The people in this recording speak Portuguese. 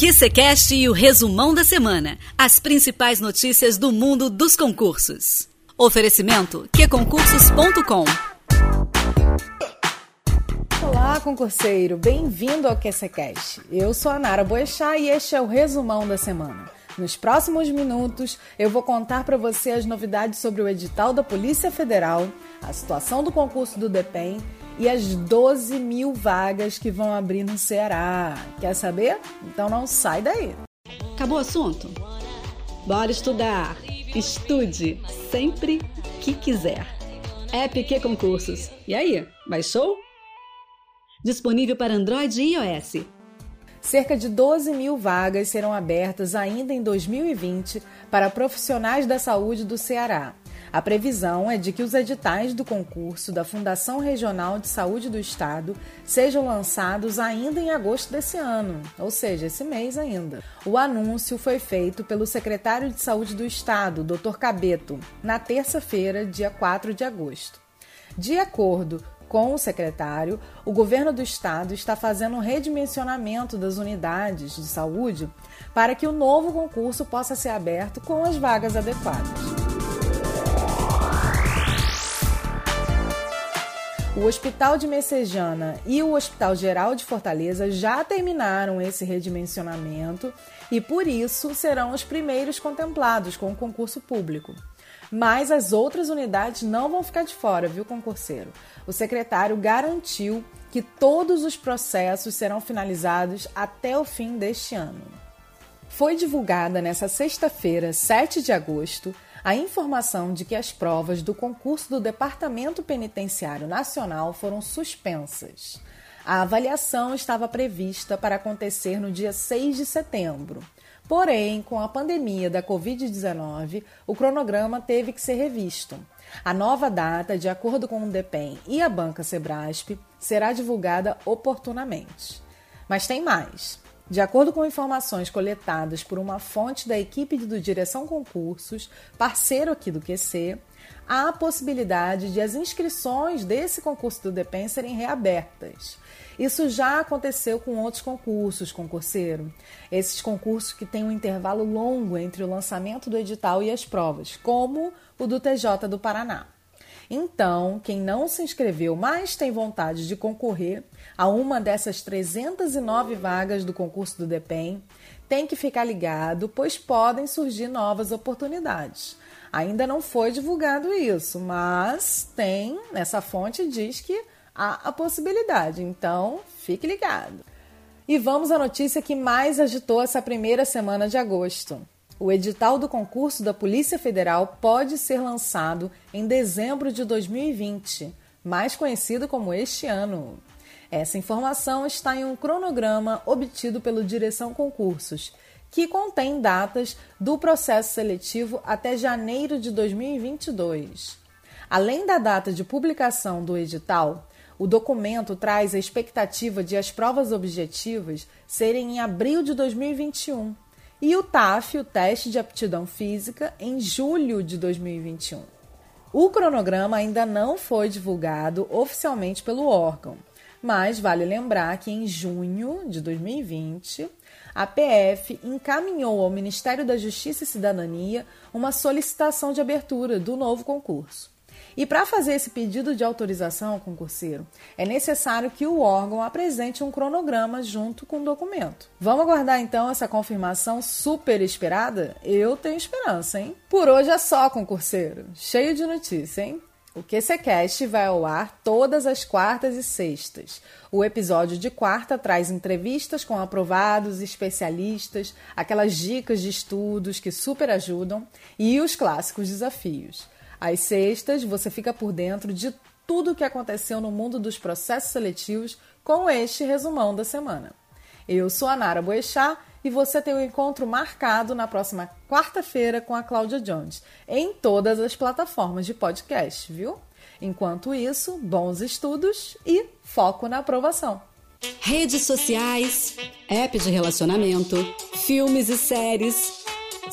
QCCast e o resumão da semana. As principais notícias do mundo dos concursos. Oferecimento qconcursos.com Olá, concurseiro. Bem-vindo ao QCCast. Eu sou a Nara Boechat e este é o resumão da semana. Nos próximos minutos, eu vou contar para você as novidades sobre o edital da Polícia Federal, a situação do concurso do DEPEN e as 12 mil vagas que vão abrir no Ceará. Quer saber? Então não sai daí. Acabou o assunto? Bora estudar! Estude sempre que quiser. App Concursos. E aí, baixou? Disponível para Android e iOS. Cerca de 12 mil vagas serão abertas ainda em 2020 para profissionais da saúde do Ceará. A previsão é de que os editais do concurso da Fundação Regional de Saúde do Estado sejam lançados ainda em agosto desse ano, ou seja, esse mês ainda. O anúncio foi feito pelo secretário de Saúde do Estado, Dr. Cabeto, na terça-feira, dia 4 de agosto. De acordo com o secretário, o governo do estado está fazendo um redimensionamento das unidades de saúde para que o novo concurso possa ser aberto com as vagas adequadas. O Hospital de Messejana e o Hospital Geral de Fortaleza já terminaram esse redimensionamento e, por isso, serão os primeiros contemplados com o concurso público. Mas as outras unidades não vão ficar de fora, viu, concurseiro? O secretário garantiu que todos os processos serão finalizados até o fim deste ano. Foi divulgada nesta sexta-feira, 7 de agosto, a informação de que as provas do concurso do Departamento Penitenciário Nacional foram suspensas. A avaliação estava prevista para acontecer no dia 6 de setembro. Porém, com a pandemia da Covid-19, o cronograma teve que ser revisto. A nova data, de acordo com o DEPEN e a banca Sebrasp, será divulgada oportunamente. Mas tem mais. De acordo com informações coletadas por uma fonte da equipe do Direção Concursos, parceiro aqui do QC, há a possibilidade de as inscrições desse concurso do DEPEN serem reabertas. Isso já aconteceu com outros concursos, concurseiro. Esses concursos que têm um intervalo longo entre o lançamento do edital e as provas, como o do TJ do Paraná. Então, quem não se inscreveu, mas tem vontade de concorrer a uma dessas 309 vagas do concurso do DEPEN, tem que ficar ligado, pois podem surgir novas oportunidades. Ainda não foi divulgado isso, mas tem, nessa fonte diz que há a possibilidade, então fique ligado. E vamos à notícia que mais agitou essa primeira semana de agosto. O edital do concurso da Polícia Federal pode ser lançado em dezembro de 2020, mais conhecido como este ano. Essa informação está em um cronograma obtido pelo Direção Concursos, que contém datas do processo seletivo até janeiro de 2022. Além da data de publicação do edital, o documento traz a expectativa de as provas objetivas serem em abril de 2021 e o TAF, o Teste de Aptidão Física, em julho de 2021. O cronograma ainda não foi divulgado oficialmente pelo órgão, mas vale lembrar que em junho de 2020, a PF encaminhou ao Ministério da Justiça e Cidadania uma solicitação de abertura do novo concurso. E para fazer esse pedido de autorização ao concurseiro, é necessário que o órgão apresente um cronograma junto com o documento. Vamos aguardar então essa confirmação super esperada? Eu tenho esperança, hein? Por hoje é só, concurseiro. Cheio de notícia, hein? O QCCast vai ao ar todas as quartas e sextas. O episódio de quarta traz entrevistas com aprovados, especialistas, aquelas dicas de estudos que super ajudam e os clássicos desafios. Às sextas, você fica por dentro de tudo o que aconteceu no mundo dos processos seletivos com este resumão da semana. Eu sou a Nara Boechat e você tem um encontro marcado na próxima quarta-feira com a Cláudia Jones, em todas as plataformas de podcast, viu? Enquanto isso, bons estudos e foco na aprovação. Redes sociais, app de relacionamento, filmes e séries.